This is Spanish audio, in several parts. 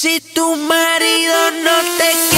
Si tu marido no te quiere.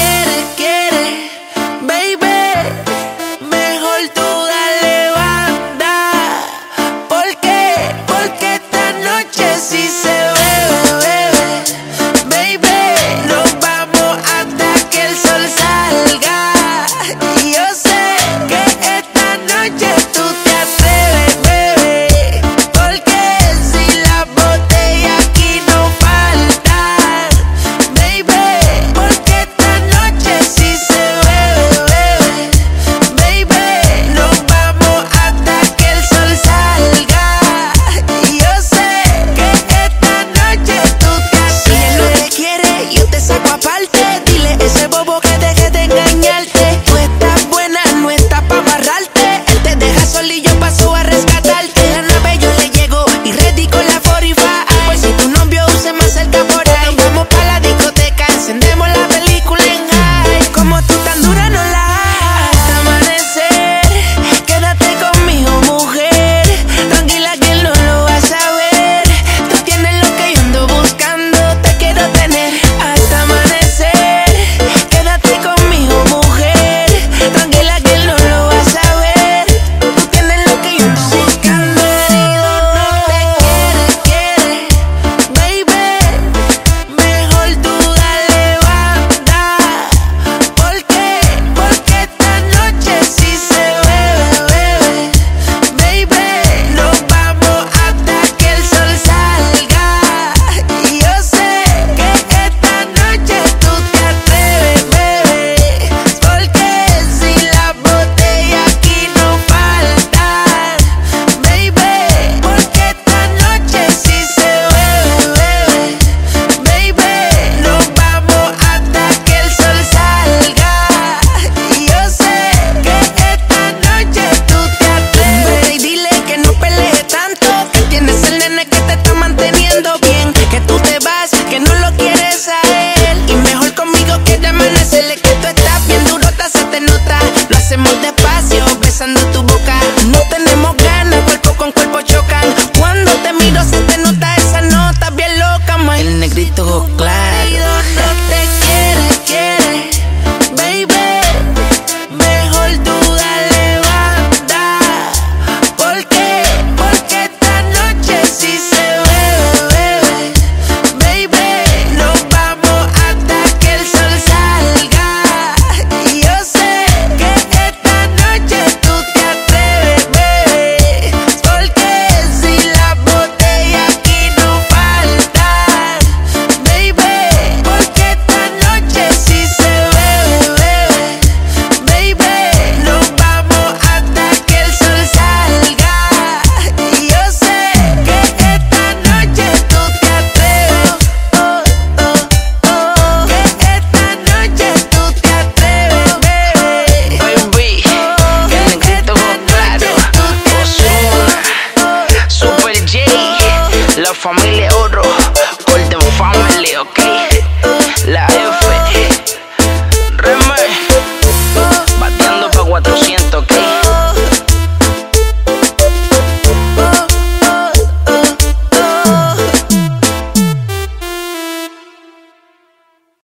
besando tu boca. No tenemos ganas, cuerpo con cuerpo chocan. Cuando te miro se te nota for me little